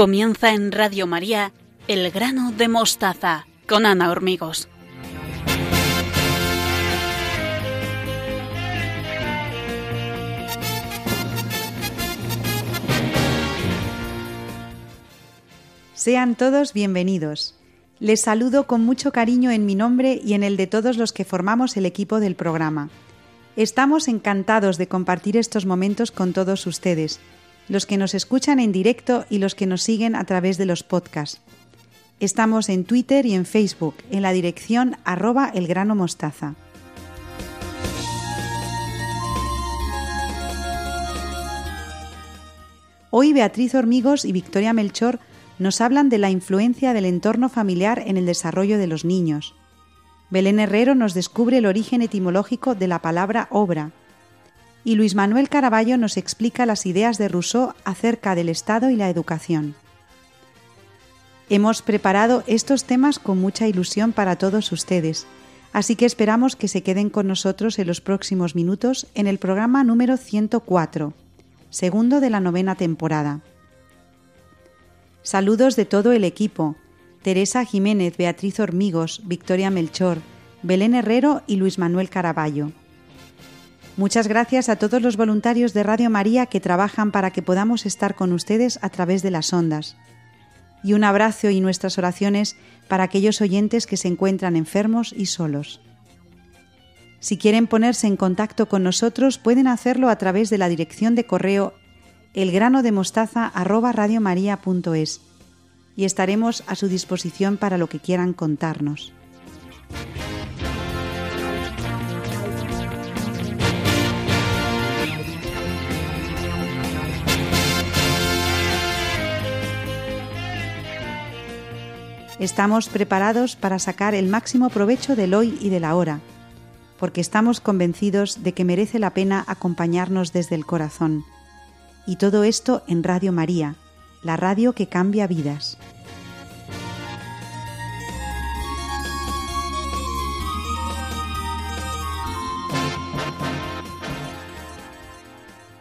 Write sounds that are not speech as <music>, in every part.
Comienza en Radio María El grano de mostaza con Ana Hormigos. Sean todos bienvenidos. Les saludo con mucho cariño en mi nombre y en el de todos los que formamos el equipo del programa. Estamos encantados de compartir estos momentos con todos ustedes los que nos escuchan en directo y los que nos siguen a través de los podcasts. Estamos en Twitter y en Facebook en la dirección arroba elgranomostaza. Hoy Beatriz Hormigos y Victoria Melchor nos hablan de la influencia del entorno familiar en el desarrollo de los niños. Belén Herrero nos descubre el origen etimológico de la palabra obra y Luis Manuel Caraballo nos explica las ideas de Rousseau acerca del Estado y la educación. Hemos preparado estos temas con mucha ilusión para todos ustedes, así que esperamos que se queden con nosotros en los próximos minutos en el programa número 104, segundo de la novena temporada. Saludos de todo el equipo, Teresa Jiménez, Beatriz Hormigos, Victoria Melchor, Belén Herrero y Luis Manuel Caraballo. Muchas gracias a todos los voluntarios de Radio María que trabajan para que podamos estar con ustedes a través de las ondas. Y un abrazo y nuestras oraciones para aquellos oyentes que se encuentran enfermos y solos. Si quieren ponerse en contacto con nosotros, pueden hacerlo a través de la dirección de correo elgranodemostaza@radiomaria.es y estaremos a su disposición para lo que quieran contarnos. Estamos preparados para sacar el máximo provecho del hoy y del ahora, porque estamos convencidos de que merece la pena acompañarnos desde el corazón. Y todo esto en Radio María, la radio que cambia vidas.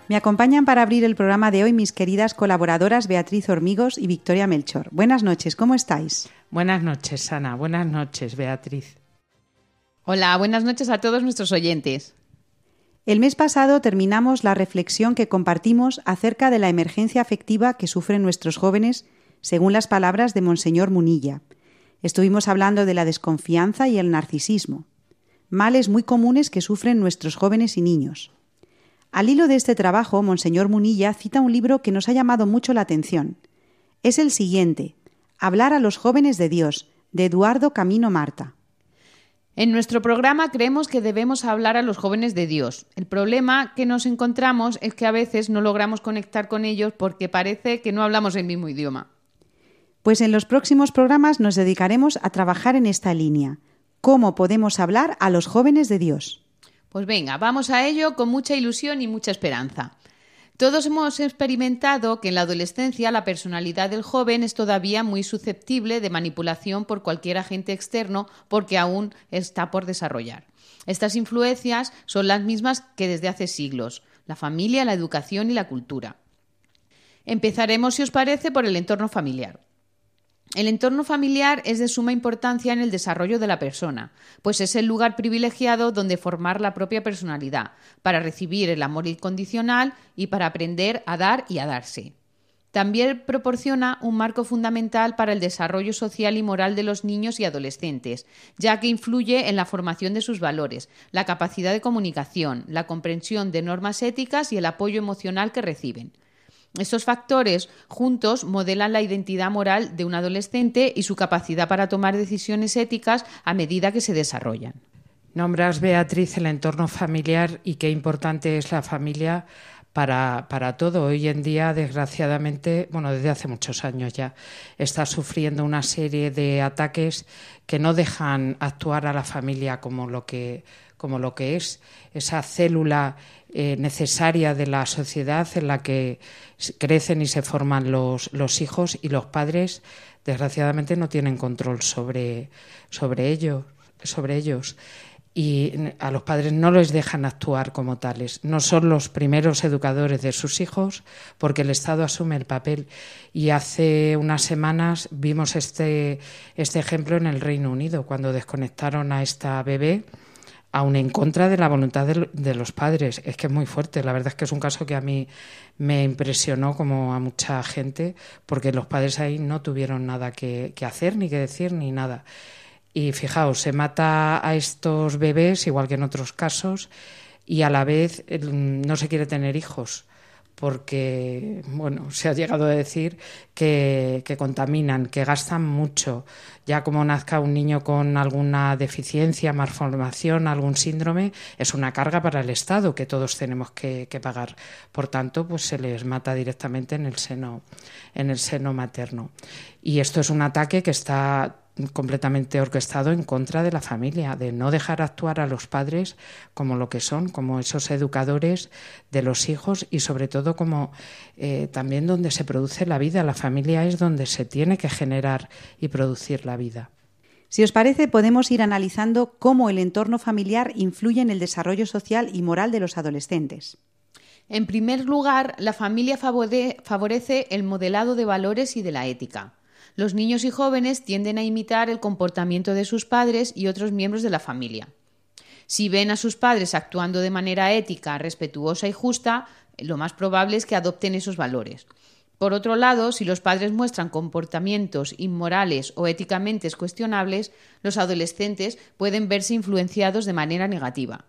Me acompañan para abrir el programa de hoy mis queridas colaboradoras Beatriz Hormigos y Victoria Melchor. Buenas noches, ¿cómo estáis? Buenas noches, Ana. Buenas noches, Beatriz. Hola, buenas noches a todos nuestros oyentes. El mes pasado terminamos la reflexión que compartimos acerca de la emergencia afectiva que sufren nuestros jóvenes, según las palabras de Monseñor Munilla. Estuvimos hablando de la desconfianza y el narcisismo, males muy comunes que sufren nuestros jóvenes y niños. Al hilo de este trabajo, Monseñor Munilla cita un libro que nos ha llamado mucho la atención. Es el siguiente, Hablar a los jóvenes de Dios, de Eduardo Camino Marta. En nuestro programa creemos que debemos hablar a los jóvenes de Dios. El problema que nos encontramos es que a veces no logramos conectar con ellos porque parece que no hablamos el mismo idioma. Pues en los próximos programas nos dedicaremos a trabajar en esta línea. ¿Cómo podemos hablar a los jóvenes de Dios? Pues venga, vamos a ello con mucha ilusión y mucha esperanza. Todos hemos experimentado que en la adolescencia la personalidad del joven es todavía muy susceptible de manipulación por cualquier agente externo porque aún está por desarrollar. Estas influencias son las mismas que desde hace siglos, la familia, la educación y la cultura. Empezaremos, si os parece, por el entorno familiar. El entorno familiar es de suma importancia en el desarrollo de la persona, pues es el lugar privilegiado donde formar la propia personalidad, para recibir el amor incondicional y para aprender a dar y a darse. También proporciona un marco fundamental para el desarrollo social y moral de los niños y adolescentes, ya que influye en la formación de sus valores, la capacidad de comunicación, la comprensión de normas éticas y el apoyo emocional que reciben. Estos factores juntos modelan la identidad moral de un adolescente y su capacidad para tomar decisiones éticas a medida que se desarrollan. Nombras, Beatriz, el entorno familiar y qué importante es la familia para, para, todo. Hoy en día, desgraciadamente, bueno, desde hace muchos años ya, está sufriendo una serie de ataques que no dejan actuar a la familia como lo que, como lo que es esa célula eh, necesaria de la sociedad en la que crecen y se forman los, los hijos y los padres, desgraciadamente, no tienen control sobre, sobre, ellos, sobre ellos. y a los padres no les dejan actuar como tales. No son los primeros educadores de sus hijos porque el Estado asume el papel. Y hace unas semanas vimos este, este ejemplo en el Reino Unido, cuando desconectaron a esta bebé aún en contra de la voluntad de, los padres. Es que es muy fuerte. La verdad es que es un caso que a mí me impresionó como a mucha gente, porque los padres ahí no tuvieron nada que, que hacer, ni que decir, ni nada. Y fijaos, se mata a estos bebés, igual que en otros casos, y a la vez no se quiere tener hijos porque bueno, se ha llegado a decir que, que, contaminan, que gastan mucho. Ya como nazca un niño con alguna deficiencia, malformación, algún síndrome, es una carga para el Estado que todos tenemos que, que, pagar. Por tanto, pues se les mata directamente en el seno, en el seno materno. Y esto es un ataque que está completamente orquestado en contra de la familia, de no dejar actuar a los padres como lo que son, como esos educadores de los hijos y sobre todo como eh, también donde se produce la vida. La familia es donde se tiene que generar y producir la vida. Si os parece, podemos ir analizando cómo el entorno familiar influye en el desarrollo social y moral de los adolescentes. En primer lugar, la familia favorece el modelado de valores y de la ética. Los niños y jóvenes tienden a imitar el comportamiento de sus padres y otros miembros de la familia. Si ven a sus padres actuando de manera ética, respetuosa y justa, lo más probable es que adopten esos valores. Por otro lado, si los padres muestran comportamientos inmorales o éticamente cuestionables, los adolescentes pueden verse influenciados de manera negativa.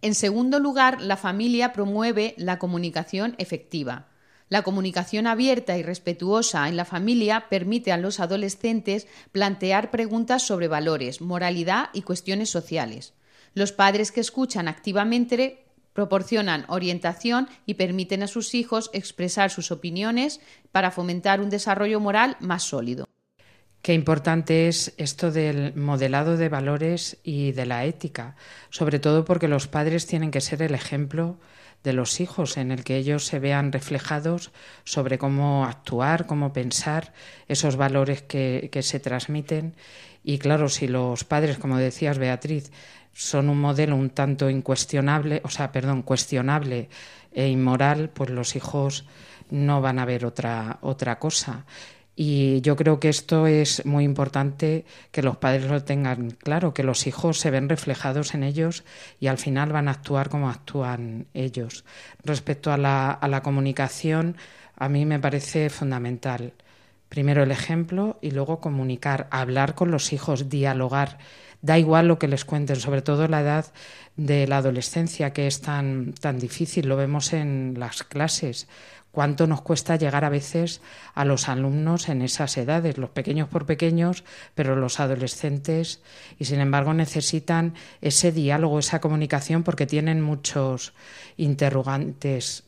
En segundo lugar, la familia promueve la comunicación efectiva. La comunicación abierta y respetuosa en la familia permite a los adolescentes plantear preguntas sobre valores, moralidad y cuestiones sociales. Los padres que escuchan activamente proporcionan orientación y permiten a sus hijos expresar sus opiniones para fomentar un desarrollo moral más sólido. Qué importante es esto del modelado de valores y de la ética, sobre todo porque los padres tienen que ser el ejemplo de los hijos, en el que ellos se vean reflejados sobre cómo actuar, cómo pensar, esos valores que, que se transmiten. Y claro, si los padres, como decías Beatriz, son un modelo un tanto incuestionable, o sea, perdón, cuestionable e inmoral, pues los hijos no van a ver otra, otra cosa. Y yo creo que esto es muy importante que los padres lo tengan claro, que los hijos se ven reflejados en ellos y al final van a actuar como actúan ellos. Respecto a la, a la comunicación, a mí me parece fundamental. Primero el ejemplo y luego comunicar, hablar con los hijos, dialogar. Da igual lo que les cuenten, sobre todo la edad de la adolescencia, que es tan, tan difícil, lo vemos en las clases cuánto nos cuesta llegar a veces a los alumnos en esas edades, los pequeños por pequeños, pero los adolescentes, y sin embargo necesitan ese diálogo, esa comunicación, porque tienen muchos interrogantes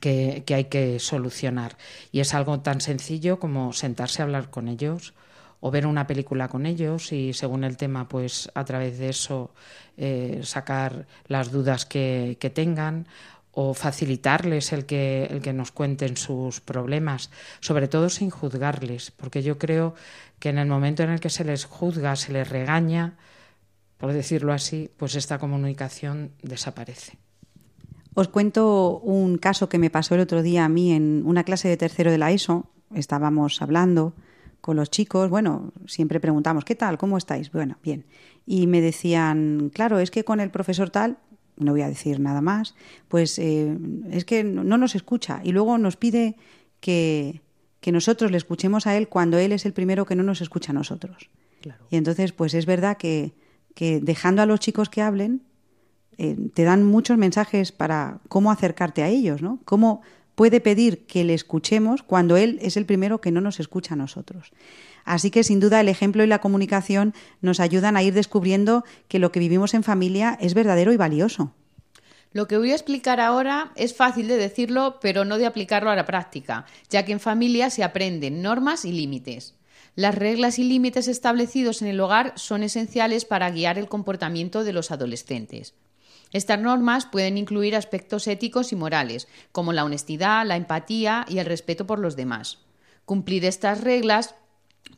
que, hay que solucionar. Y es algo tan sencillo como sentarse a hablar con ellos o ver una película con ellos y según el tema, pues a través de eso eh, sacar las dudas que, que tengan o facilitarles el que, el que nos cuenten sus problemas, sobre todo sin juzgarles, porque yo creo que en el momento en el que se les juzga, se les regaña, por decirlo así, pues esta comunicación desaparece. Os cuento un caso que me pasó el otro día a mí en una clase de tercero de la ESO. Estábamos hablando con los chicos, bueno, siempre preguntamos, ¿qué tal? ¿Cómo estáis? Bueno, bien. Y me decían, claro, es que con el profesor tal no voy a decir nada más, pues eh, es que no nos escucha y luego nos pide que, que, nosotros le escuchemos a él cuando él es el primero que no nos escucha a nosotros. Y entonces, pues es verdad que, que, dejando a los chicos que hablen, eh, te dan muchos mensajes para cómo acercarte a ellos, ¿no? Cómo puede pedir que le escuchemos cuando él es el primero que no nos escucha a nosotros. Así que sin duda el ejemplo y la comunicación nos ayudan a ir descubriendo que lo que vivimos en familia es verdadero y valioso. Lo que voy a explicar ahora es fácil de decirlo, pero no de aplicarlo a la práctica, ya que en familia se aprenden normas y límites. Las reglas y límites establecidos en el hogar son esenciales para guiar el comportamiento de los adolescentes. Estas normas pueden incluir aspectos éticos y morales, como la honestidad, la empatía y el respeto por los demás. Cumplir estas reglas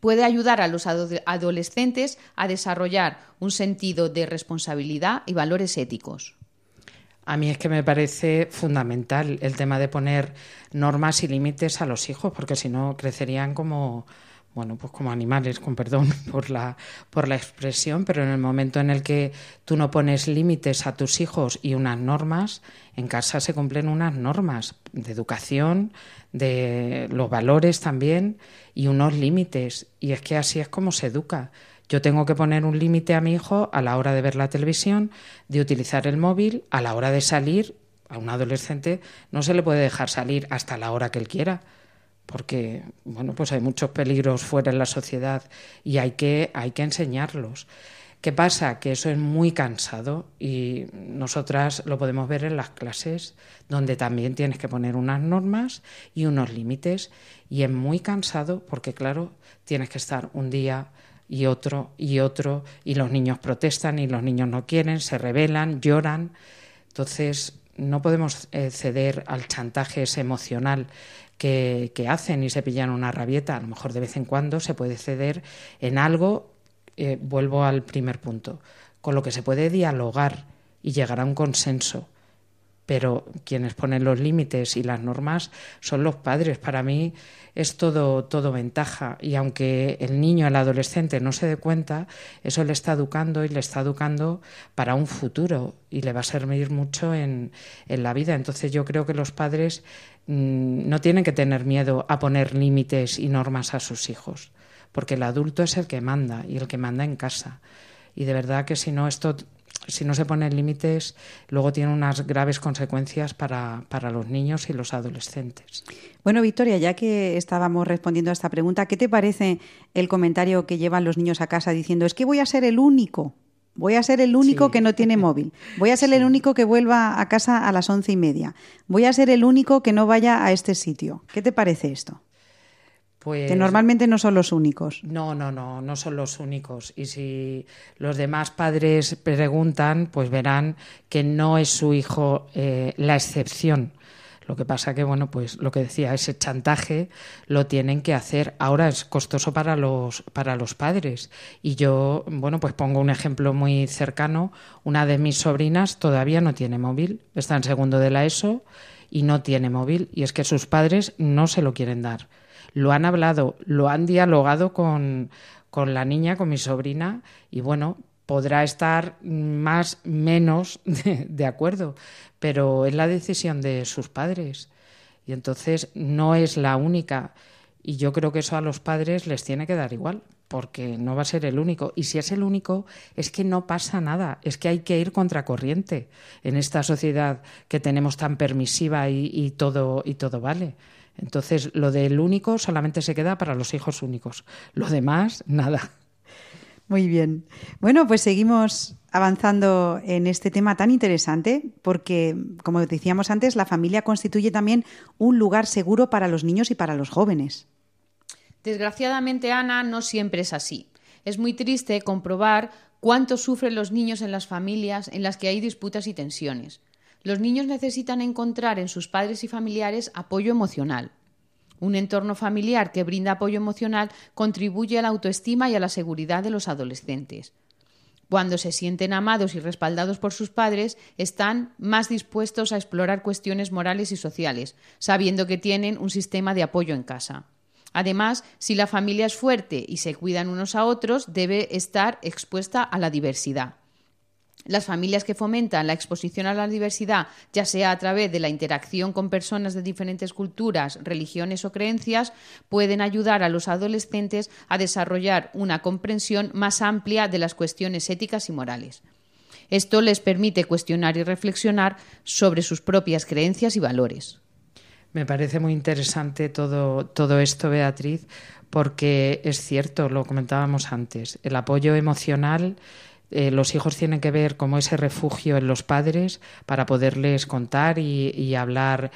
puede ayudar a los adolescentes a desarrollar un sentido de responsabilidad y valores éticos. A mí es que me parece fundamental el tema de poner normas y límites a los hijos, porque si no crecerían como, bueno, pues como animales, con perdón <laughs> por la, por la expresión, pero en el momento en el que tú no pones límites a tus hijos y unas normas, en casa se cumplen unas normas de educación, de los valores también y unos límites. Y es que así es como se educa. Yo tengo que poner un límite a mi hijo a la hora de ver la televisión, de utilizar el móvil, a la hora de salir. A un adolescente no se le puede dejar salir hasta la hora que él quiera, porque bueno, pues hay muchos peligros fuera en la sociedad y hay que, hay que enseñarlos. ¿Qué pasa? Que eso es muy cansado y nosotras lo podemos ver en las clases, donde también tienes que poner unas normas y unos límites y es muy cansado porque, claro, tienes que estar un día y otro y otro y los niños protestan y los niños no quieren, se rebelan, lloran. Entonces, no podemos eh, ceder al chantaje ese emocional que, hacen y se pillan una rabieta. A lo mejor de vez en cuando se puede ceder en algo, eh, vuelvo al primer punto, con lo que se puede dialogar y llegar a un consenso pero quienes ponen los límites y las normas son los padres. Para mí es todo, todo ventaja y aunque el niño, el adolescente no se dé cuenta, eso le está educando y le está educando para un futuro y le va a servir mucho en, en la vida. Entonces yo creo que los padres mm, no tienen que tener miedo a poner límites y normas a sus hijos, porque el adulto es el que manda y el que manda en casa. Y de verdad que si no, esto si no se ponen límites, luego tiene unas graves consecuencias para, para, los niños y los adolescentes. Bueno, Victoria, ya que estábamos respondiendo a esta pregunta, ¿qué te parece el comentario que llevan los niños a casa diciendo es que voy a ser el único? Voy a ser el único que no tiene móvil. Voy a ser el único que vuelva a casa a las once y media. Voy a ser el único que no vaya a este sitio. ¿Qué te parece esto? Que pues normalmente no son los únicos. No, no, no, no son los únicos. Y si los demás padres preguntan, pues verán que no es su hijo eh, la excepción. Lo que pasa que, bueno, pues lo que decía, ese chantaje lo tienen que hacer. Ahora es costoso para los, para los padres. Y yo, bueno, pues pongo un ejemplo muy cercano. Una de mis sobrinas todavía no tiene móvil, está en segundo de la ESO y no tiene móvil. Y es que sus padres no se lo quieren dar lo han hablado, lo han dialogado con, con la niña, con mi sobrina, y bueno, podrá estar más, menos <laughs> de, acuerdo, pero es la decisión de sus padres. Y entonces no es la única. Y yo creo que eso a los padres les tiene que dar igual, porque no va a ser el único. Y si es el único, es que no pasa nada, es que hay que ir contracorriente en esta sociedad que tenemos tan permisiva y todo, y todo vale. Entonces, lo del único solamente se queda para los hijos únicos. Lo demás, nada. Muy bien. Bueno, pues seguimos avanzando en este tema tan interesante porque, como decíamos antes, la familia constituye también un lugar seguro para los niños y para los jóvenes. Desgraciadamente, Ana, no siempre es así. Es muy triste comprobar cuánto sufren los niños en las familias en las que hay disputas y tensiones. Los niños necesitan encontrar en sus padres y familiares apoyo emocional. Un entorno familiar que brinda apoyo emocional contribuye a la autoestima y a la seguridad de los adolescentes. Cuando se sienten amados y respaldados por sus padres, están más dispuestos a explorar cuestiones morales y sociales, sabiendo que tienen un sistema de apoyo en casa. Además, si la familia es fuerte y se cuidan unos a otros, debe estar expuesta a la diversidad. Las familias que fomentan la exposición a la diversidad, ya sea a través de la interacción con personas de diferentes culturas, religiones o creencias, pueden ayudar a los adolescentes a desarrollar una comprensión más amplia de las cuestiones éticas y morales. Esto les permite cuestionar y reflexionar sobre sus propias creencias y valores. Me parece muy interesante todo, todo esto, Beatriz, porque es cierto, lo comentábamos antes, el apoyo emocional eh, los hijos tienen que ver como ese refugio en los padres para poderles contar y, hablar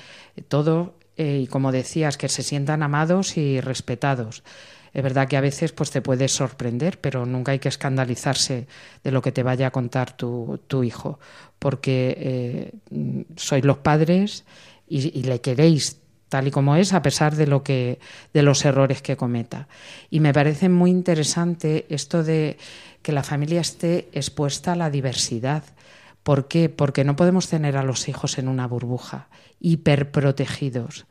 todo eh, y como decías que se sientan amados y respetados. Es verdad que a veces pues te puedes sorprender, pero nunca hay que escandalizarse de lo que te vaya a contar tu, tu hijo, porque eh, sois los padres y, y, le queréis tal y como es, a pesar de lo que, de los errores que cometa. Y me parece muy interesante esto de que la familia esté expuesta a la diversidad. ¿Por qué? Porque no podemos tener a los hijos en una burbuja, hiperprotegidos.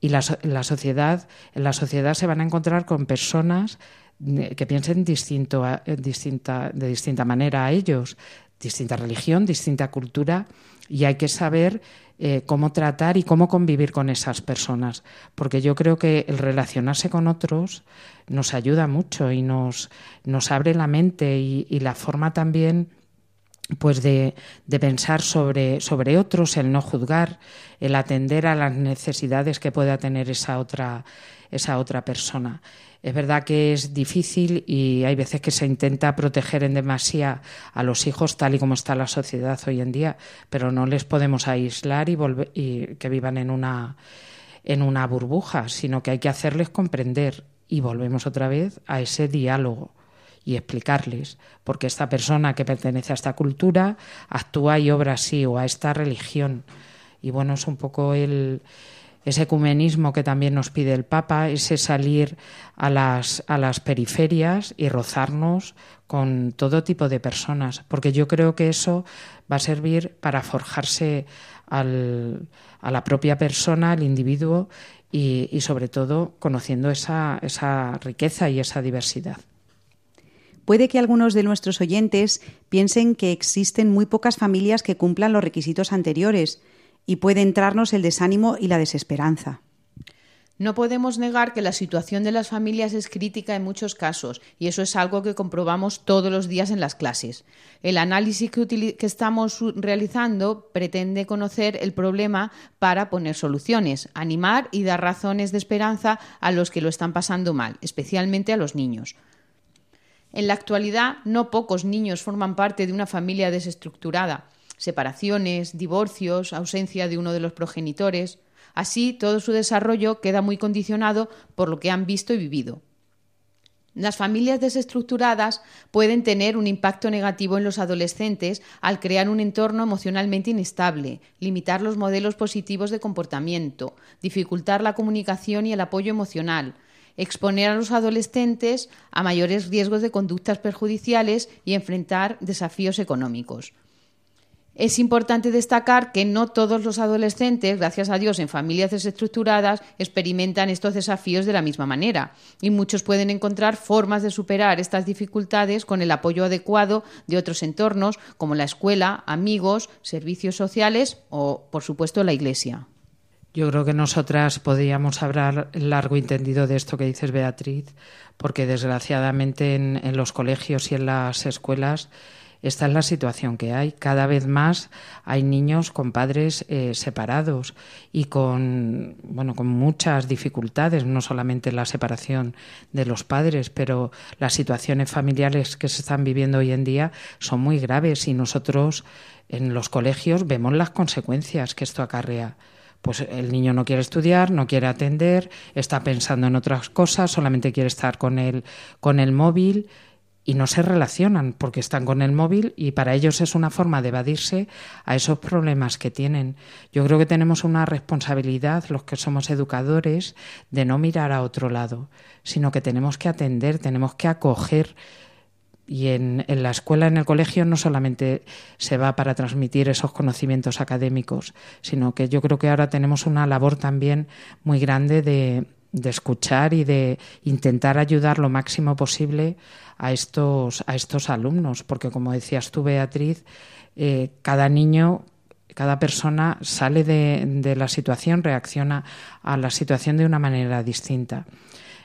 Y la, la sociedad, en la sociedad se van a encontrar con personas eh, que piensen distinto distinta, de distinta manera a ellos, distinta religión, distinta cultura, y hay que saber eh, cómo tratar y cómo convivir con esas personas, porque yo creo que el relacionarse con otros nos ayuda mucho y nos, nos abre la mente y, la forma también pues de, de, pensar sobre, sobre otros, el no juzgar, el atender a las necesidades que pueda tener esa otra, esa otra persona. Es verdad que es difícil y hay veces que se intenta proteger en demasía a los hijos tal y como está la sociedad hoy en día, pero no les podemos aislar y, y que vivan en una, en una burbuja, sino que hay que hacerles comprender y volvemos otra vez a ese diálogo y explicarles porque esta persona que pertenece a esta cultura actúa y obra así o a esta religión. Y bueno, es un poco el, ese ecumenismo que también nos pide el Papa, ese salir a las, a las periferias y rozarnos con todo tipo de personas, porque yo creo que eso va a servir para forjarse al, a la propia persona, al individuo y, y sobre todo conociendo esa, esa riqueza y esa diversidad. Puede que algunos de nuestros oyentes piensen que existen muy pocas familias que cumplan los requisitos anteriores, y puede entrarnos el desánimo y la desesperanza. No podemos negar que la situación de las familias es crítica en muchos casos, y eso es algo que comprobamos todos los días en las clases. El análisis que, estamos realizando pretende conocer el problema para poner soluciones, animar y dar razones de esperanza a los que lo están pasando mal, especialmente a los niños. En la actualidad, no pocos niños forman parte de una familia desestructurada separaciones, divorcios, ausencia de uno de los progenitores. Así, todo su desarrollo queda muy condicionado por lo que han visto y vivido. Las familias desestructuradas pueden tener un impacto negativo en los adolescentes al crear un entorno emocionalmente inestable, limitar los modelos positivos de comportamiento, dificultar la comunicación y el apoyo emocional, exponer a los adolescentes a mayores riesgos de conductas perjudiciales y enfrentar desafíos económicos. Es importante destacar que no todos los adolescentes, gracias a Dios, en familias desestructuradas, experimentan estos desafíos de la misma manera y muchos pueden encontrar formas de superar estas dificultades con el apoyo adecuado de otros entornos como la escuela, amigos, servicios sociales o, por supuesto, la iglesia. Yo creo que nosotras podríamos hablar largo y entendido de esto que dices, Beatriz, porque desgraciadamente en los colegios y en las escuelas esta es la situación que hay. Cada vez más hay niños con padres eh, separados y con, bueno, con muchas dificultades, no solamente la separación de los padres, pero las situaciones familiares que se están viviendo hoy en día son muy graves y nosotros en los colegios vemos las consecuencias que esto acarrea pues el niño no quiere estudiar, no quiere atender, está pensando en otras cosas, solamente quiere estar con el, con el móvil y no se relacionan porque están con el móvil y para ellos es una forma de evadirse a esos problemas que tienen. Yo creo que tenemos una responsabilidad, los que somos educadores, de no mirar a otro lado, sino que tenemos que atender, tenemos que acoger. Y en, en la escuela, en el colegio, no solamente se va para transmitir esos conocimientos académicos, sino que yo creo que ahora tenemos una labor también muy grande de, de escuchar y de intentar ayudar lo máximo posible a estos, a estos alumnos, porque como decías tú, Beatriz, eh, cada niño, cada persona sale de, de, la situación, reacciona a la situación de una manera distinta.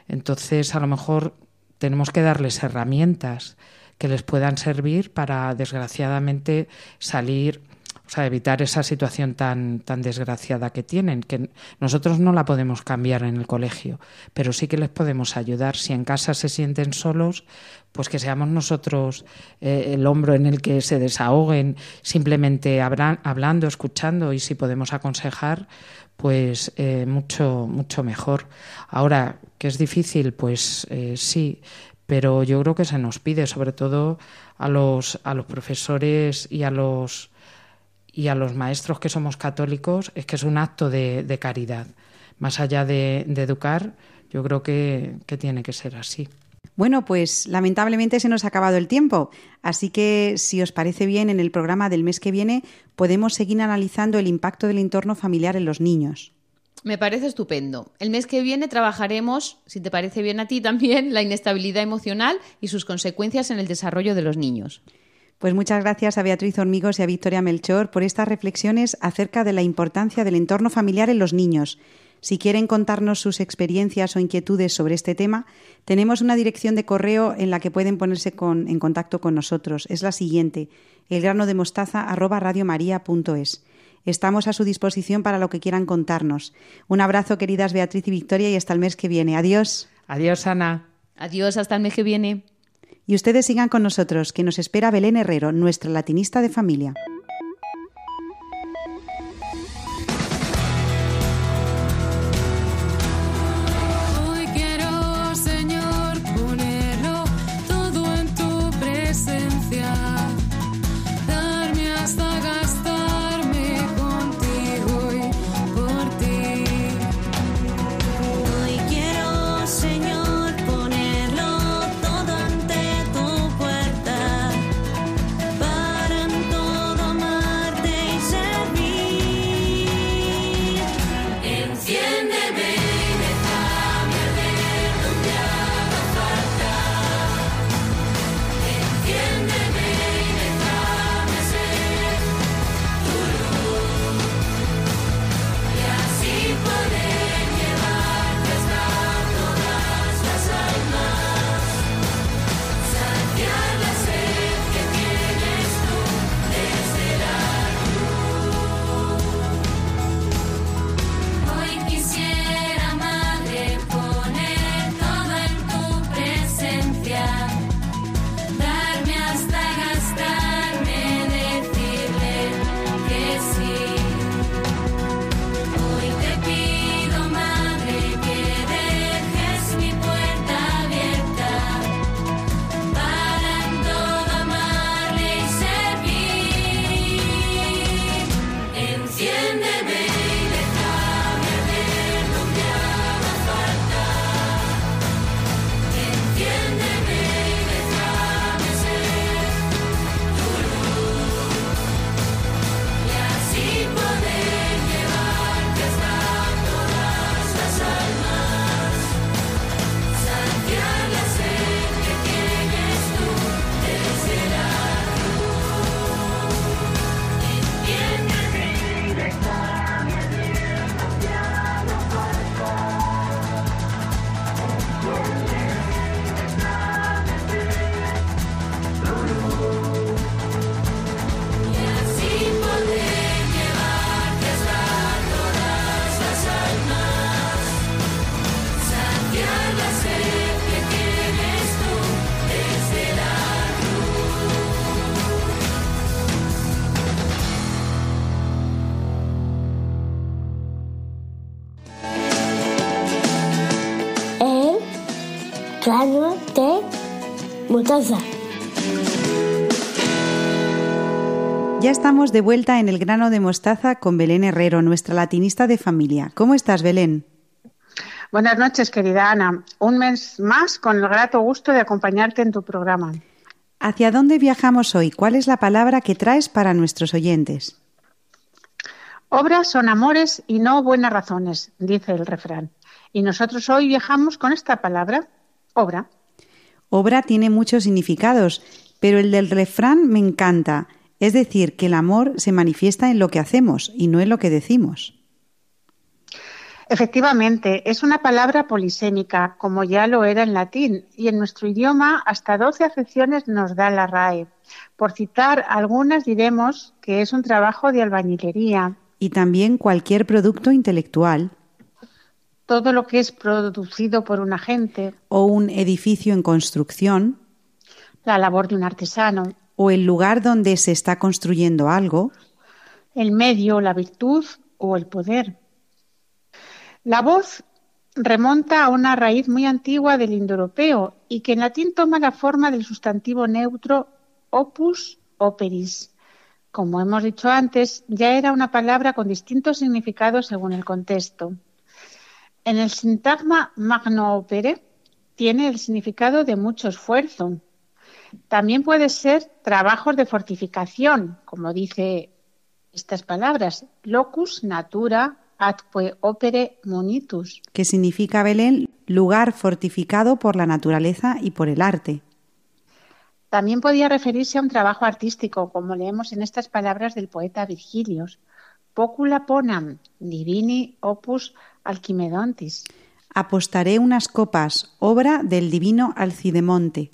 Entonces, a lo mejor tenemos que darles herramientas que les puedan servir para, desgraciadamente, salir o sea, evitar esa situación tan, tan desgraciada que tienen, que nosotros no la podemos cambiar en el colegio, pero sí que les podemos ayudar. Si en casa se sienten solos, pues que seamos nosotros eh, el hombro en el que se desahoguen, simplemente hablando, escuchando y si podemos aconsejar, pues eh, mucho, mucho mejor. Ahora, que es difícil, pues eh, sí, pero yo creo que se nos pide, sobre todo a los, a los profesores y a los y a los maestros que somos católicos es que es un acto de, caridad. más allá de, educar, yo creo que, que tiene que ser así. Bueno, pues lamentablemente se nos ha acabado el tiempo, así que si os parece bien, en el programa del mes que viene podemos seguir analizando el impacto del entorno familiar en los niños. Me parece estupendo. El mes que viene trabajaremos, si te parece bien a ti también, la inestabilidad emocional y sus consecuencias en el desarrollo de los niños. Pues muchas gracias a Beatriz Hormigos y a Victoria Melchor por estas reflexiones acerca de la importancia del entorno familiar en los niños. Si quieren contarnos sus experiencias o inquietudes sobre este tema, tenemos una dirección de correo en la que pueden ponerse en contacto con nosotros. Es la siguiente, elgranodemostaza@radiomaria.es. Estamos a su disposición para lo que quieran contarnos. Un abrazo, queridas Beatriz y Victoria, y hasta el mes que viene. Adiós. Adiós, Ana. Adiós, hasta el mes que viene. Y ustedes sigan con nosotros, que nos espera Belén Herrero, nuestra latinista de familia. Estamos de vuelta en el grano de mostaza con Belén Herrero, nuestra latinista de familia. ¿Cómo estás, Belén? Buenas noches, querida Ana. Un mes más con el grato gusto de acompañarte en tu programa. ¿Hacia dónde viajamos hoy? ¿Cuál es la palabra que traes para nuestros oyentes? Obras son amores y no buenas razones, dice el refrán. Y nosotros hoy viajamos con esta palabra, obra. Obra tiene muchos significados, pero el del refrán me encanta. Es decir, que el amor se manifiesta en lo que hacemos y no en lo que decimos. Efectivamente, es una palabra polisémica, como ya lo era en latín, y en nuestro idioma hasta 12 acepciones nos da la RAE. Por citar algunas diremos que es un trabajo de albañilería. Y también cualquier producto intelectual todo lo que es producido por un agente. O un edificio en construcción. La labor de un artesano. O el lugar donde se está construyendo algo. El medio, la virtud o el poder. La voz remonta a una raíz muy antigua del indoeuropeo y que en latín toma la forma del sustantivo neutro opus operis. Como hemos dicho antes, ya era una palabra con distintos significados según el contexto. En el sintagma magno opere tiene el significado de mucho esfuerzo. También puede ser trabajos de fortificación, como dice estas palabras, locus natura atque opere munitus. que significa Belén lugar fortificado por la naturaleza y por el arte. También podía referirse a un trabajo artístico, como leemos en estas palabras del poeta Virgilius. Pocula ponam, divini opus alquimedontis. Apostaré unas copas, obra del divino Alcidemonte.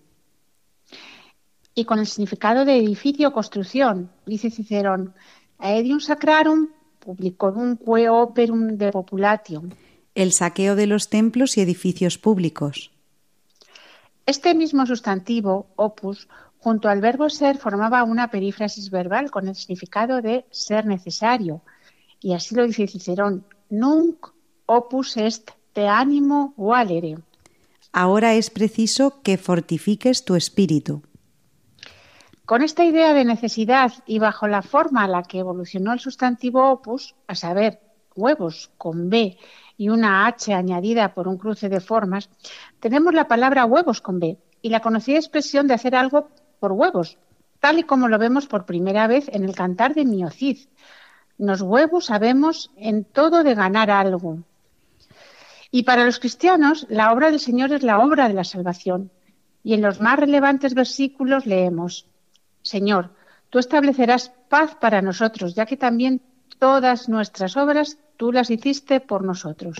Y con el significado de edificio o construcción, dice Cicerón, aedium sacrarum publicorum que operum de populatio. El saqueo de los templos y edificios públicos. Este mismo sustantivo, opus, junto al verbo ser, formaba una perífrasis verbal con el significado de ser necesario. Y así lo dice Cicerón, nunc opus est te animo valere. Ahora es preciso que fortifiques tu espíritu. Con esta idea de necesidad y bajo la forma a la que evolucionó el sustantivo opus, a saber, huevos con B y una H añadida por un cruce de formas, tenemos la palabra huevos con B y la conocida expresión de hacer algo por huevos, tal y como lo vemos por primera vez en el cantar de Miocid. Nos huevos sabemos en todo de ganar algo. Y para los cristianos, la obra del Señor es la obra de la salvación. Y en los más relevantes versículos leemos, Señor, tú establecerás paz para nosotros, ya que también todas nuestras obras tú las hiciste por nosotros.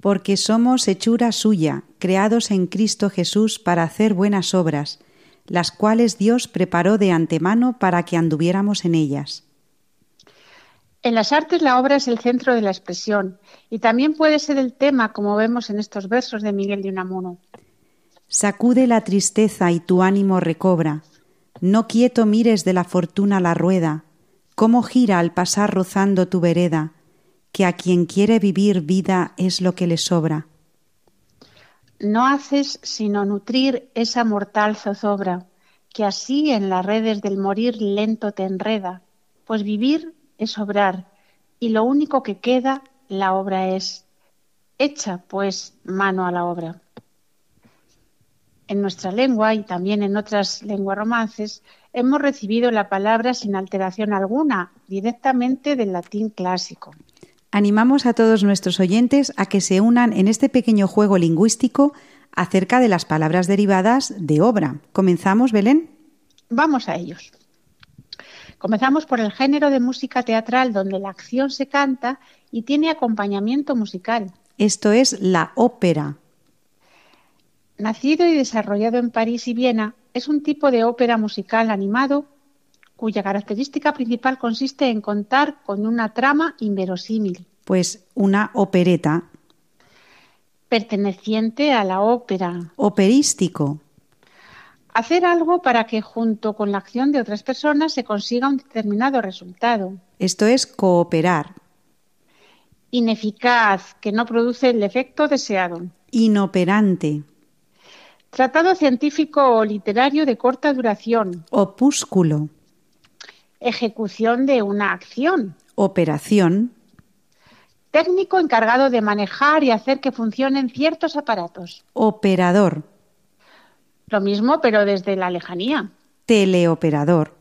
Porque somos hechura suya, creados en Cristo Jesús para hacer buenas obras, las cuales Dios preparó de antemano para que anduviéramos en ellas. En las artes la obra es el centro de la expresión y también puede ser el tema, como vemos en estos versos de Miguel de Unamuno. Sacude la tristeza y tu ánimo recobra. No quieto mires de la fortuna la rueda, cómo gira al pasar rozando tu vereda, que a quien quiere vivir vida es lo que le sobra. No haces sino nutrir esa mortal zozobra, que así en las redes del morir lento te enreda, pues vivir es obrar, y lo único que queda la obra es. Echa, pues, mano a la obra. En nuestra lengua y también en otras lenguas romances hemos recibido la palabra sin alteración alguna, directamente del latín clásico. Animamos a todos nuestros oyentes a que se unan en este pequeño juego lingüístico acerca de las palabras derivadas de obra. ¿Comenzamos, Belén? Vamos a ellos. Comenzamos por el género de música teatral donde la acción se canta y tiene acompañamiento musical. Esto es la ópera. Nacido y desarrollado en París y Viena, es un tipo de ópera musical animado cuya característica principal consiste en contar con una trama inverosímil, Pues una opereta, perteneciente a la ópera. operístico, Hacer algo para que junto con la acción de otras personas se consiga un determinado resultado. esto es cooperar, Ineficaz, que no produce el efecto deseado. inoperante, Tratado científico o literario de corta duración. opúsculo, Ejecución de una acción. operación, Técnico encargado de manejar y hacer que funcionen ciertos aparatos. operador, Lo mismo, pero desde la lejanía. teleoperador.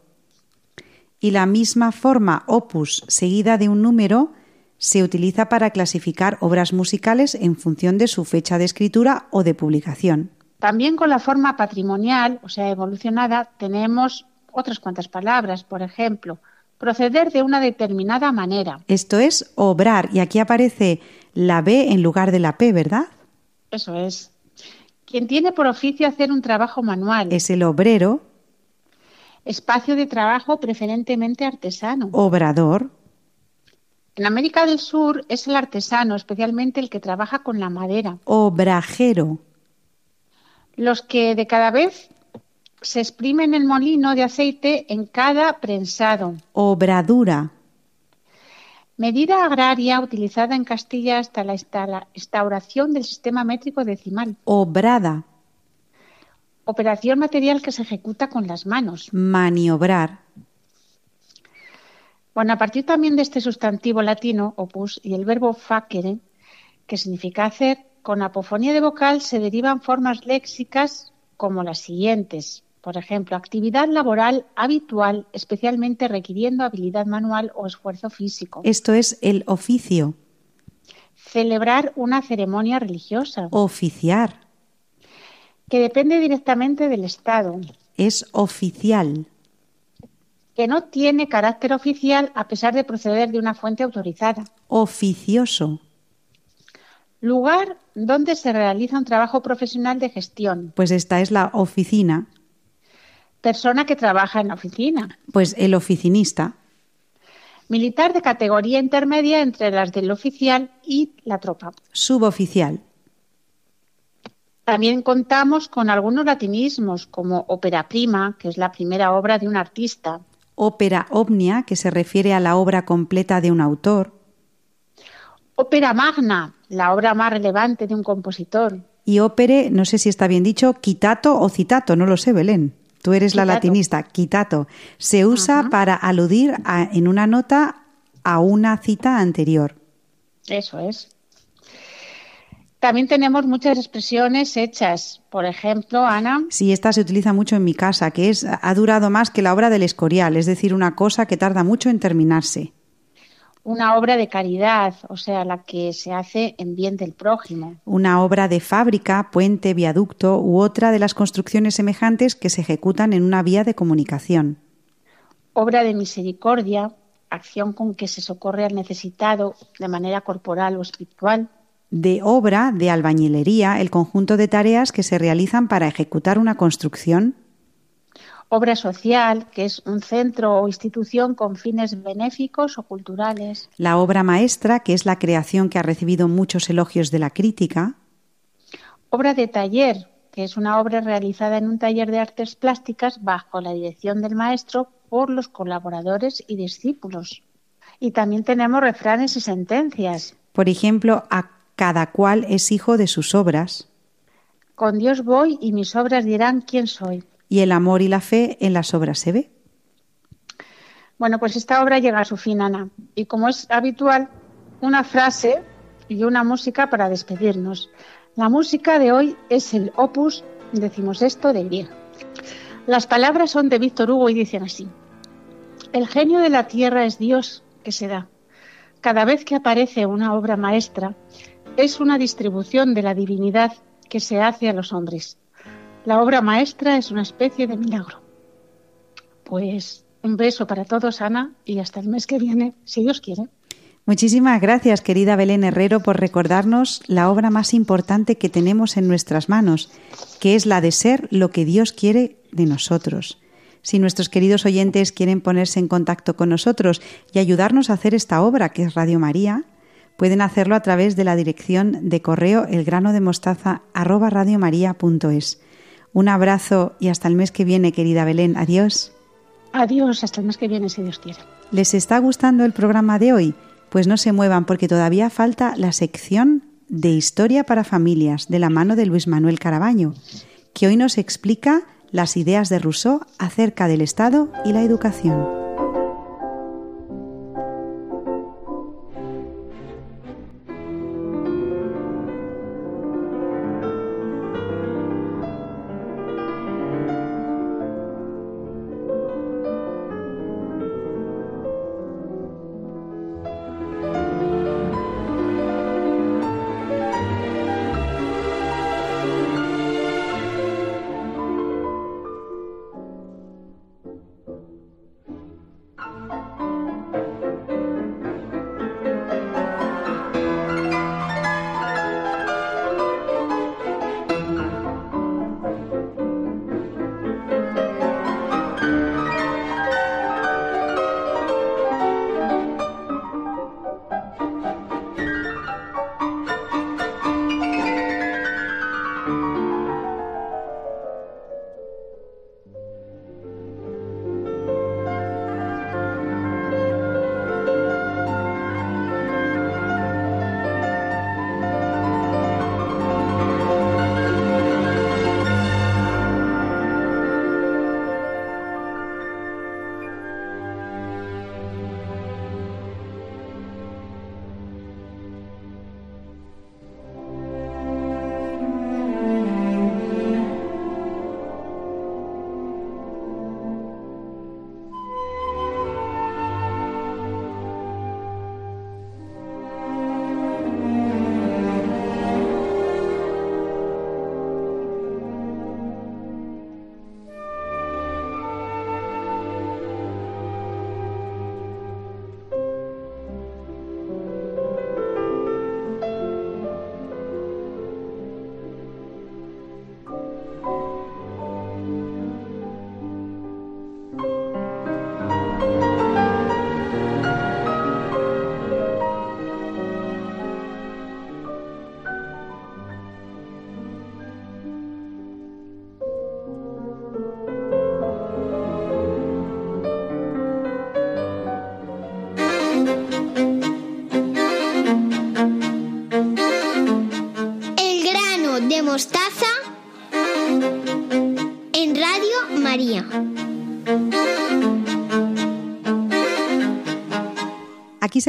Y la misma forma opus seguida de un número se utiliza para clasificar obras musicales en función de su fecha de escritura o de publicación. También con la forma patrimonial, o sea, evolucionada, tenemos otras cuantas palabras. Por ejemplo, proceder de una determinada manera. Esto es obrar y aquí aparece la B en lugar de la P, ¿verdad? Eso es. Quien tiene por oficio hacer un trabajo manual. Es el obrero, Espacio de trabajo preferentemente artesano. obrador, En América del Sur es el artesano, especialmente el que trabaja con la madera. obrajero, Los que de cada vez se exprimen el molino de aceite en cada prensado. obradura, Medida agraria utilizada en Castilla hasta la instauración del sistema métrico decimal. obrada, Operación material que se ejecuta con las manos. maniobrar, Bueno, a partir también de este sustantivo latino, opus, y el verbo facere, que significa hacer, con apofonía de vocal se derivan formas léxicas como las siguientes. Por ejemplo, actividad laboral habitual, especialmente requiriendo habilidad manual o esfuerzo físico. Esto es el oficio. Celebrar una ceremonia religiosa. Oficiar. Que depende directamente del Estado. Es oficial. Que no tiene carácter oficial a pesar de proceder de una fuente autorizada. Oficioso. Lugar donde se realiza un trabajo profesional de gestión. Pues esta es la oficina. Persona que trabaja en la oficina. Pues el oficinista. Militar de categoría intermedia entre las del oficial y la tropa. Suboficial. También contamos con algunos latinismos como ópera prima, que es la primera obra de un artista. Ópera omnia, que se refiere a la obra completa de un autor. Ópera magna, la obra más relevante de un compositor. Y ópere, no sé si está bien dicho, quitato o citato, no lo sé, Belén. Tú eres la latinista, quitato. Se usa para aludir a- en una nota a una cita anterior. Eso es. También tenemos muchas expresiones hechas. Por ejemplo, Ana, Sí, esta se utiliza mucho en mi casa, que es ha durado más que la obra del Escorial, es decir, una cosa que tarda mucho en terminarse. Una obra de caridad, o sea, la que se hace en bien del prójimo. Una obra de fábrica, puente, viaducto u otra de las construcciones semejantes que se ejecutan en una vía de comunicación. Obra de misericordia, acción con que se socorre al necesitado de manera corporal o espiritual. De obra, de albañilería, el conjunto de tareas que se realizan para ejecutar una construcción. Obra social, que es un centro o institución con fines benéficos o culturales. La obra maestra, que es la creación que ha recibido muchos elogios de la crítica. Obra de taller, que es una obra realizada en un taller de artes plásticas bajo la dirección del maestro por los colaboradores y discípulos. Y también tenemos refranes y sentencias. Por ejemplo, a cada cual es hijo de sus obras. Con Dios voy y mis obras dirán quién soy. Y el amor y la fe en las obras se ve. Bueno, pues esta obra llega a su fin, Ana. Y como es habitual, una frase y una música para despedirnos. La música de hoy es el opus decimosexto de Grieg. Las palabras son de Víctor Hugo y dicen así. El genio de la tierra es Dios que se da. Cada vez que aparece una obra maestra, es una distribución de la divinidad que se hace a los hombres. La obra maestra es una especie de milagro. Pues un beso para todos, Ana, y hasta el mes que viene, si Dios quiere. Muchísimas gracias, querida Belén Herrero, por recordarnos la obra más importante que tenemos en nuestras manos, que es la de ser lo que Dios quiere de nosotros. Si nuestros queridos oyentes quieren ponerse en contacto con nosotros y ayudarnos a hacer esta obra, que es Radio María, pueden hacerlo a través de la dirección de correo elgranodemostaza@radiomaria.es. Un abrazo y hasta el mes que viene, querida Belén. Adiós. Adiós, hasta el mes que viene, si Dios quiere. ¿Les está gustando el programa de hoy? Pues no se muevan porque todavía falta la sección de Historia para Familias de la mano de Luis Manuel Carabaño, que hoy nos explica las ideas de Rousseau acerca del Estado y la educación.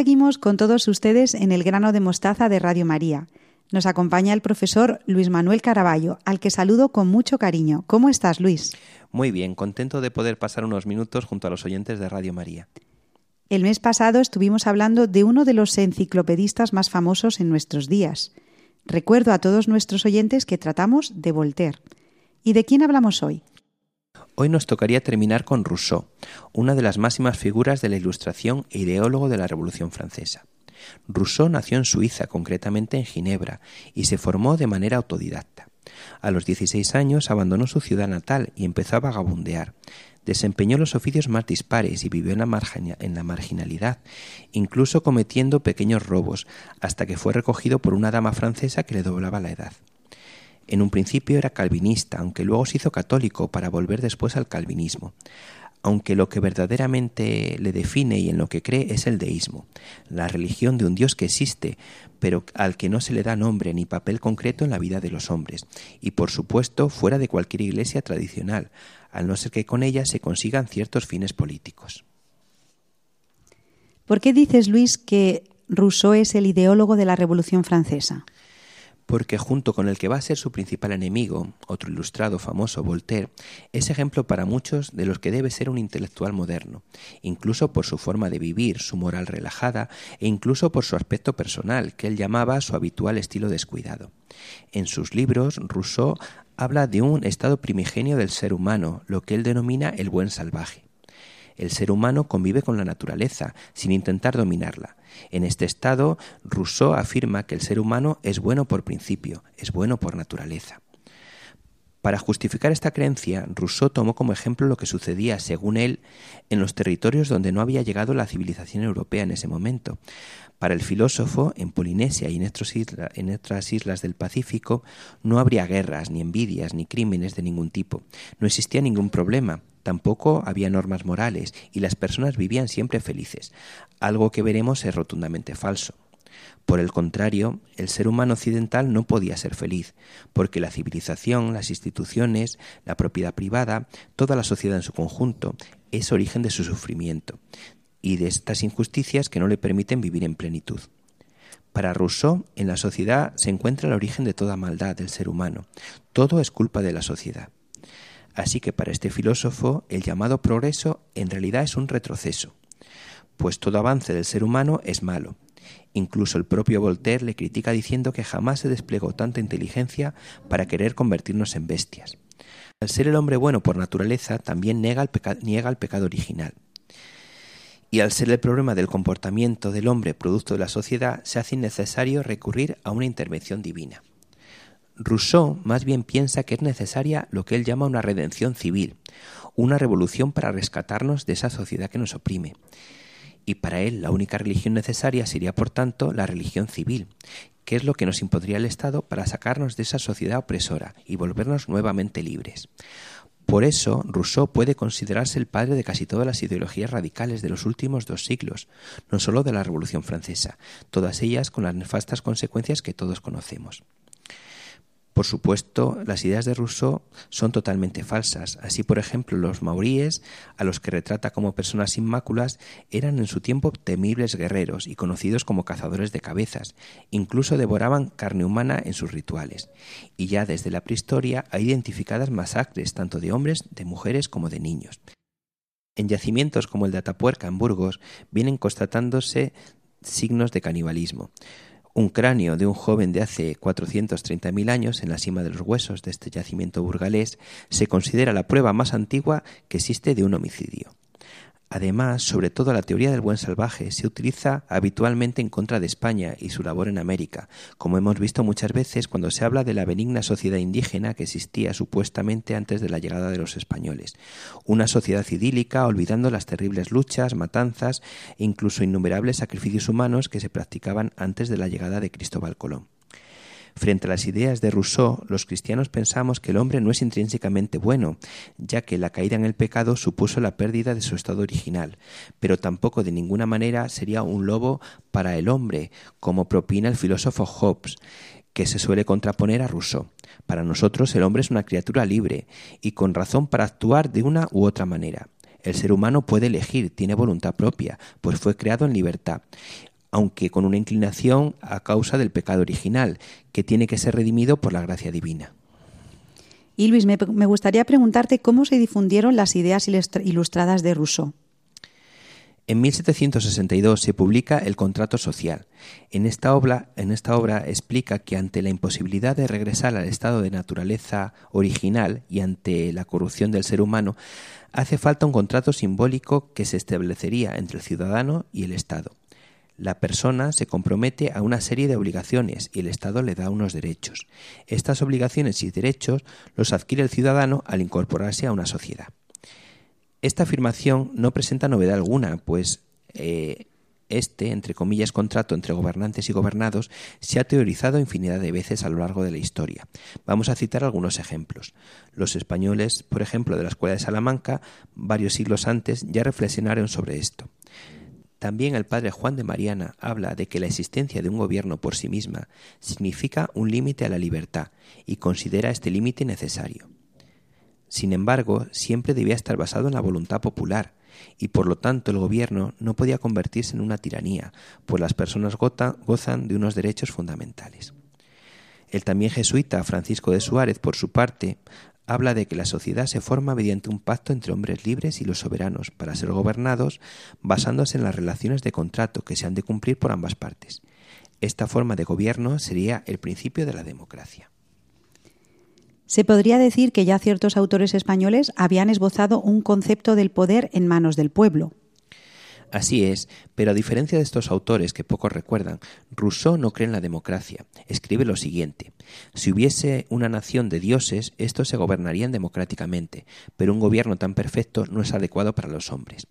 Seguimos con todos ustedes en el grano de mostaza de Radio María. Nos acompaña el profesor Luis Manuel Caraballo, al que saludo con mucho cariño. ¿Cómo estás, Luis? Muy bien, contento de poder pasar unos minutos junto a los oyentes de Radio María. El mes pasado estuvimos hablando de uno de los enciclopedistas más famosos en nuestros días. Recuerdo a todos nuestros oyentes que tratamos de Voltaire. ¿Y de quién hablamos hoy? Hoy nos tocaría terminar con Rousseau, una de las máximas figuras de la Ilustración e ideólogo de la Revolución Francesa. Rousseau nació en Suiza, concretamente en Ginebra, y se formó de manera autodidacta. A los 16 años abandonó su ciudad natal y empezó a vagabundear. Desempeñó los oficios más dispares y vivió en la, en la marginalidad, incluso cometiendo pequeños robos, hasta que fue recogido por una dama francesa que le doblaba la edad. En un principio era calvinista, aunque luego se hizo católico para volver después al calvinismo aunque lo que verdaderamente le define y en lo que cree es el deísmo, la religión de un Dios que existe, pero al que no se le da nombre ni papel concreto en la vida de los hombres, y por supuesto fuera de cualquier iglesia tradicional, al no ser que con ella se consigan ciertos fines políticos. ¿Por qué dices, Luis, que Rousseau es el ideólogo de la Revolución Francesa? Porque junto con el que va a ser su principal enemigo, otro ilustrado famoso, Voltaire, es ejemplo para muchos de los que debe ser un intelectual moderno, incluso por su forma de vivir, su moral relajada e incluso por su aspecto personal, que él llamaba su habitual estilo descuidado. En sus libros, Rousseau habla de un estado primigenio del ser humano, lo que él denomina el buen salvaje. El ser humano convive con la naturaleza, sin intentar dominarla. En este estado, Rousseau afirma que el ser humano es bueno por principio, es bueno por naturaleza. Para justificar esta creencia, Rousseau tomó como ejemplo lo que sucedía, según él, en los territorios donde no había llegado la civilización europea en ese momento. Para el filósofo, en Polinesia y en, otras islas del Pacífico no habría guerras, ni envidias, ni crímenes de ningún tipo. No existía ningún problema. Tampoco había normas morales y las personas vivían siempre felices, algo que veremos es rotundamente falso. Por el contrario, el ser humano occidental no podía ser feliz, porque la civilización, las instituciones, la propiedad privada, toda la sociedad en su conjunto, es origen de su sufrimiento y de estas injusticias que no le permiten vivir en plenitud. Para Rousseau, en la sociedad se encuentra el origen de toda maldad del ser humano. Todo es culpa de la sociedad. Así que para este filósofo el llamado progreso en realidad es un retroceso, pues todo avance del ser humano es malo. Incluso el propio Voltaire le critica diciendo que jamás se desplegó tanta inteligencia para querer convertirnos en bestias. Al ser el hombre bueno por naturaleza, también niega el, pecado original. Y al ser el problema del comportamiento del hombre producto de la sociedad, se hace innecesario recurrir a una intervención divina. Rousseau más bien piensa que es necesaria lo que él llama una redención civil, una revolución para rescatarnos de esa sociedad que nos oprime. Y para él la única religión necesaria sería, por tanto, la religión civil, que es lo que nos impondría el Estado para sacarnos de esa sociedad opresora y volvernos nuevamente libres. Por eso, Rousseau puede considerarse el padre de casi todas las ideologías radicales de los últimos dos siglos, no solo de la Revolución Francesa, todas ellas con las nefastas consecuencias que todos conocemos. Por supuesto, las ideas de Rousseau son totalmente falsas. Así, por ejemplo, los mauríes, a los que retrata como personas inmáculas, eran en su tiempo temibles guerreros y conocidos como cazadores de cabezas. Incluso devoraban carne humana en sus rituales. Y ya desde la prehistoria hay identificadas masacres tanto de hombres, de mujeres como de niños. En yacimientos como el de Atapuerca en Burgos vienen constatándose signos de canibalismo. Un cráneo de un joven de hace 430.000 años en la cima de los huesos de este yacimiento burgalés se considera la prueba más antigua que existe de un homicidio. Además, sobre todo la teoría del buen salvaje se utiliza habitualmente en contra de España y su labor en América, como hemos visto muchas veces cuando se habla de la benigna sociedad indígena que existía supuestamente antes de la llegada de los españoles. Una sociedad idílica, olvidando las terribles luchas, matanzas e incluso innumerables sacrificios humanos que se practicaban antes de la llegada de Cristóbal Colón. Frente a las ideas de Rousseau, los cristianos pensamos que el hombre no es intrínsecamente bueno, ya que la caída en el pecado supuso la pérdida de su estado original, pero tampoco de ninguna manera sería un lobo para el hombre, como propina el filósofo Hobbes, que se suele contraponer a Rousseau. Para nosotros el hombre es una criatura libre y con razón para actuar de una u otra manera. El ser humano puede elegir, tiene voluntad propia, pues fue creado en libertad, aunque con una inclinación a causa del pecado original, que tiene que ser redimido por la gracia divina. Y Luis, me, me gustaría preguntarte cómo se difundieron las ideas ilustradas de Rousseau. En 1762 se publica El Contrato Social. En esta, obra, en esta obra explica que ante la imposibilidad de regresar al estado de naturaleza original y ante la corrupción del ser humano, hace falta un contrato simbólico que se establecería entre el ciudadano y el Estado. La persona se compromete a una serie de obligaciones y el Estado le da unos derechos. Estas obligaciones y derechos los adquiere el ciudadano al incorporarse a una sociedad. Esta afirmación no presenta novedad alguna, pues eh, este, entre comillas, contrato entre gobernantes y gobernados se ha teorizado infinidad de veces a lo largo de la historia. Vamos a citar algunos ejemplos. Los españoles, por ejemplo, de la Escuela de Salamanca, varios siglos antes, ya reflexionaron sobre esto. También el padre Juan de Mariana habla de que la existencia de un gobierno por sí misma significa un límite a la libertad y considera este límite necesario. Sin embargo, siempre debía estar basado en la voluntad popular, y por lo tanto el gobierno no podía convertirse en una tiranía, pues las personas gozan de unos derechos fundamentales. El también jesuita Francisco de Suárez, por su parte, habla de que la sociedad se forma mediante un pacto entre hombres libres y los soberanos para ser gobernados basándose en las relaciones de contrato que se han de cumplir por ambas partes. Esta forma de gobierno sería el principio de la democracia. Se podría decir que ya ciertos autores españoles habían esbozado un concepto del poder en manos del pueblo. Así es, pero a diferencia de estos autores que pocos recuerdan, Rousseau no cree en la democracia. Escribe lo siguiente: Si hubiese una nación de dioses, estos se gobernarían democráticamente, pero un gobierno tan perfecto no es adecuado para los hombres.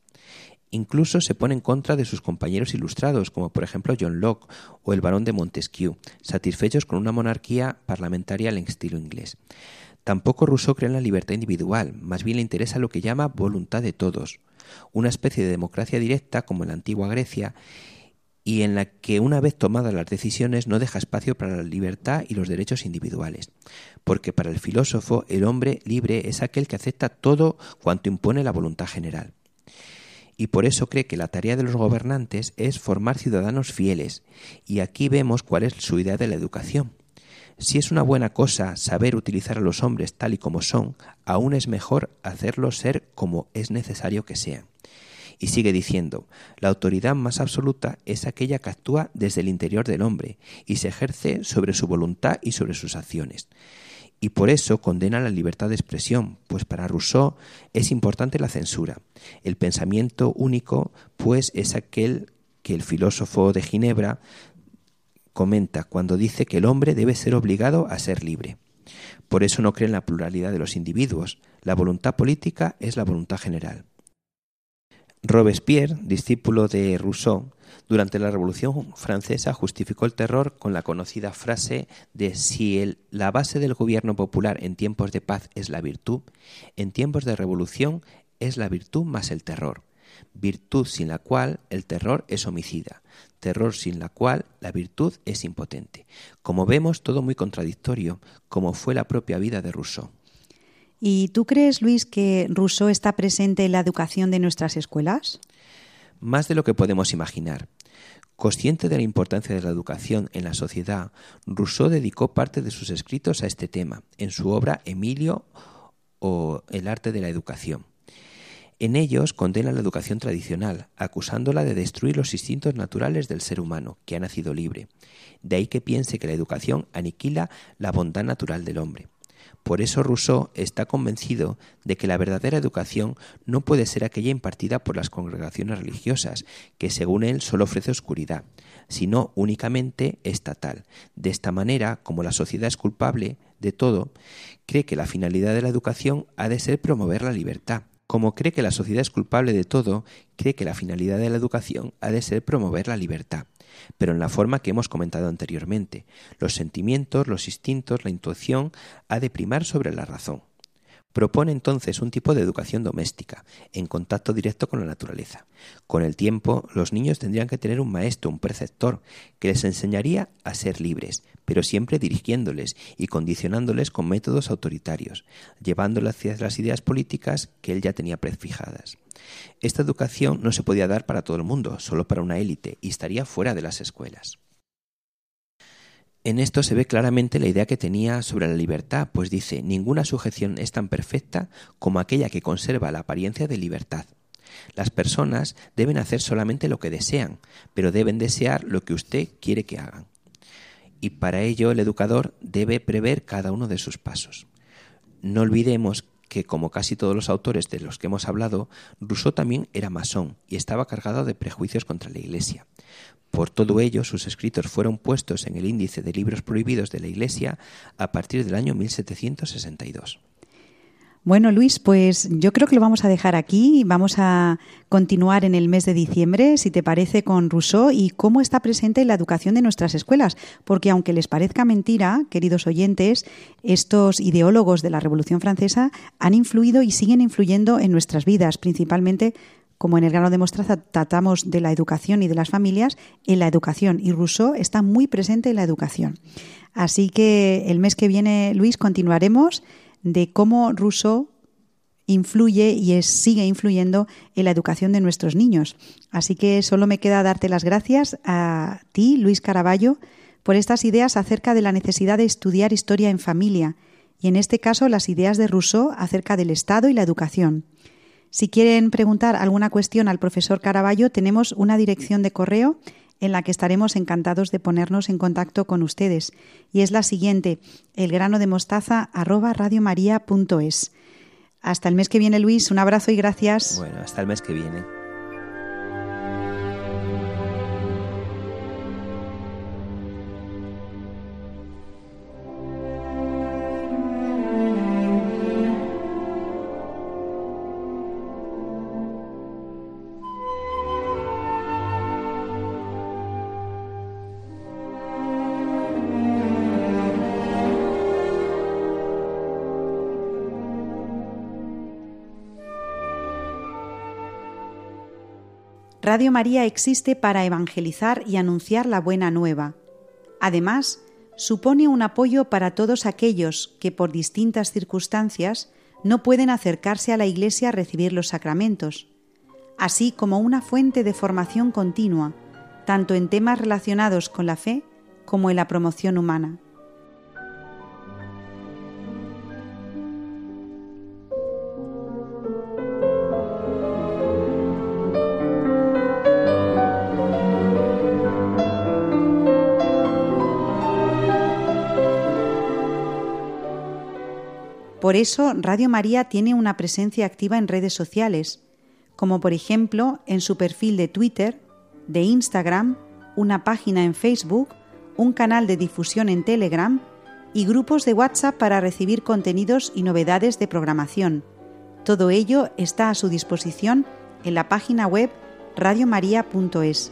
Incluso se pone en contra de sus compañeros ilustrados, como por ejemplo John Locke o el barón de Montesquieu, satisfechos con una monarquía parlamentaria en estilo inglés. Tampoco Rousseau cree en la libertad individual, más bien le interesa lo que llama voluntad de todos, una especie de democracia directa como en la antigua Grecia, y en la que una vez tomadas las decisiones no deja espacio para la libertad y los derechos individuales, porque para el filósofo el hombre libre es aquel que acepta todo cuanto impone la voluntad general. Y por eso cree que la tarea de los gobernantes es formar ciudadanos fieles, y aquí vemos cuál es su idea de la educación. Si es una buena cosa saber utilizar a los hombres tal y como son, aún es mejor hacerlos ser como es necesario que sean. Y sigue diciendo, la autoridad más absoluta es aquella que actúa desde el interior del hombre y se ejerce sobre su voluntad y sobre sus acciones y por eso condena la libertad de expresión, pues para Rousseau es importante la censura. El pensamiento único, pues, es aquel que el filósofo de Ginebra comenta cuando dice que el hombre debe ser obligado a ser libre. Por eso no cree en la pluralidad de los individuos. La voluntad política es la voluntad general. Robespierre, discípulo de Rousseau, durante la Revolución Francesa justificó el terror con la conocida frase de si la base del gobierno popular en tiempos de paz es la virtud, en tiempos de revolución es la virtud más el terror. Virtud sin la cual el terror es homicida, terror sin la cual la virtud es impotente. Como vemos, todo muy contradictorio, como fue la propia vida de Rousseau. ¿Y tú crees, Luis, que Rousseau está presente en la educación de nuestras escuelas? más de lo que podemos imaginar. Consciente de la importancia de la educación en la sociedad, Rousseau dedicó parte de sus escritos a este tema, en su obra Emilio o El arte de la educación. En ellos condena la educación tradicional, acusándola de destruir los instintos naturales del ser humano, que ha nacido libre. De ahí que piense que la educación aniquila la bondad natural del hombre. Por eso Rousseau está convencido de que la verdadera educación no puede ser aquella impartida por las congregaciones religiosas, que según él solo ofrece oscuridad, sino únicamente estatal. De esta manera, como la sociedad es culpable de todo, cree que la finalidad de la educación ha de ser promover la libertad. Como cree que la sociedad es culpable de todo, cree que la finalidad de la educación ha de ser promover la libertad pero en la forma que hemos comentado anteriormente. Los sentimientos, los instintos, la intuición ha de primar sobre la razón. Propone entonces un tipo de educación doméstica, en contacto directo con la naturaleza. Con el tiempo, los niños tendrían que tener un maestro, un preceptor, que les enseñaría a ser libres, pero siempre dirigiéndoles y condicionándoles con métodos autoritarios, llevándoles hacia las ideas políticas que él ya tenía prefijadas. Esta educación no se podía dar para todo el mundo, solo para una élite, y estaría fuera de las escuelas. En esto se ve claramente la idea que tenía sobre la libertad, pues dice, ninguna sujeción es tan perfecta como aquella que conserva la apariencia de libertad. Las personas deben hacer solamente lo que desean, pero deben desear lo que usted quiere que hagan. Y para ello el educador debe prever cada uno de sus pasos. No olvidemos que, como casi todos los autores de los que hemos hablado, Rousseau también era masón y estaba cargado de prejuicios contra la Iglesia. Por todo ello, sus escritos fueron puestos en el índice de libros prohibidos de la Iglesia a partir del año 1762. Bueno, Luis, pues yo creo que lo vamos a dejar aquí. Vamos a continuar en el mes de diciembre, si te parece, con Rousseau y cómo está presente en la educación de nuestras escuelas. Porque aunque les parezca mentira, queridos oyentes, estos ideólogos de la Revolución Francesa han influido y siguen influyendo en nuestras vidas, principalmente como en el grano de mostraza tratamos de la educación y de las familias, en la educación. Y Rousseau está muy presente en la educación. Así que el mes que viene, Luis, continuaremos de cómo Rousseau influye y sigue influyendo en la educación de nuestros niños. Así que solo me queda darte las gracias a ti, Luis Caraballo, por estas ideas acerca de la necesidad de estudiar historia en familia y en este caso las ideas de Rousseau acerca del Estado y la educación. Si quieren preguntar alguna cuestión al profesor Caraballo, tenemos una dirección de correo en la que estaremos encantados de ponernos en contacto con ustedes. Y es la siguiente, elgranodemostaza@radiomaria.es. Hasta el mes que viene, Luis. Un abrazo y gracias. Bueno, hasta el mes que viene. Radio María existe para evangelizar y anunciar la buena nueva. Además, supone un apoyo para todos aquellos que por distintas circunstancias no pueden acercarse a la Iglesia a recibir los sacramentos, así como una fuente de formación continua, tanto en temas relacionados con la fe como en la promoción humana. Por eso Radio María tiene una presencia activa en redes sociales, como por ejemplo en su perfil de Twitter, de Instagram, una página en Facebook, un canal de difusión en Telegram y grupos de WhatsApp para recibir contenidos y novedades de programación. Todo ello está a su disposición en la página web radiomaria.es.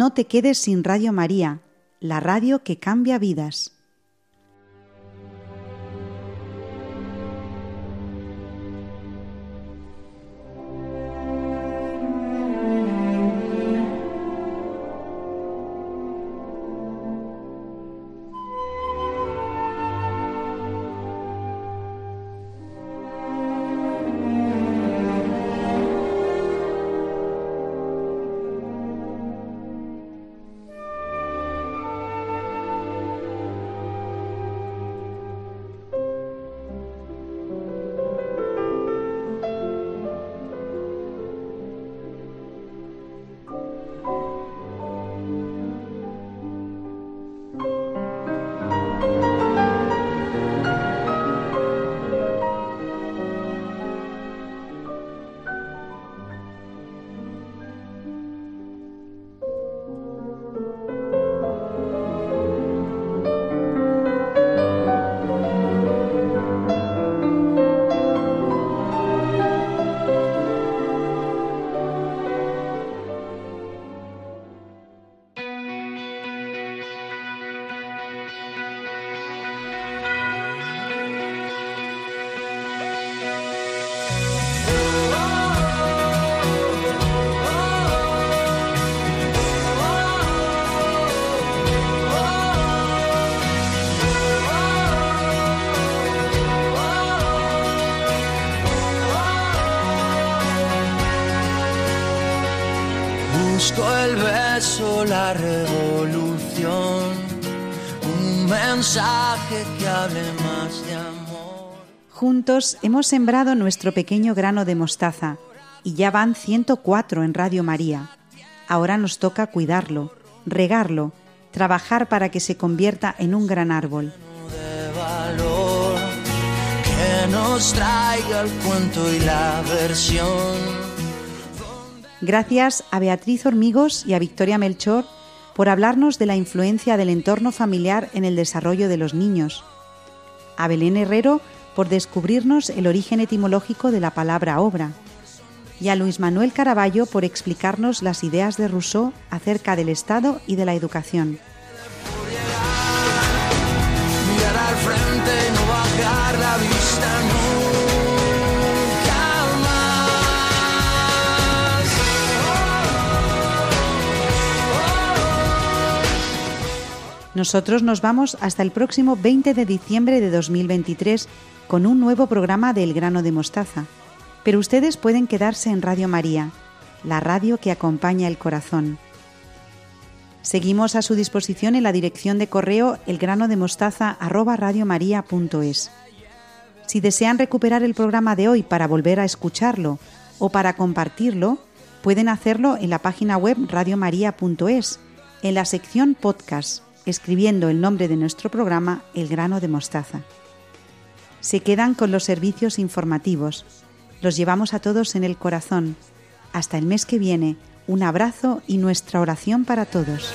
No te quedes sin Radio María, la radio que cambia vidas. Hemos sembrado nuestro pequeño grano de mostaza y ya van 104 en Radio María. Ahora nos toca cuidarlo, regarlo, trabajar para que se convierta en un gran árbol. Gracias a Beatriz Hormigos y a Victoria Melchor por hablarnos de la influencia del entorno familiar en el desarrollo de los niños. A Belén Herrero por descubrirnos el origen etimológico de la palabra obra. Y a Luis Manuel Caraballo por explicarnos las ideas de Rousseau acerca del Estado y de la educación. Nosotros nos vamos hasta el próximo 20 de diciembre de 2023 con un nuevo programa de El grano de mostaza. Pero ustedes pueden quedarse en Radio María, la radio que acompaña el corazón. Seguimos a su disposición en la dirección de correo elgranodemostaza@radiomaria.es. Si desean recuperar el programa de hoy para volver a escucharlo o para compartirlo, pueden hacerlo en la página web radiomaria.es, en la sección podcast, escribiendo el nombre de nuestro programa El grano de mostaza. Se quedan con los servicios informativos. Los llevamos a todos en el corazón. Hasta el mes que viene, un abrazo y nuestra oración para todos.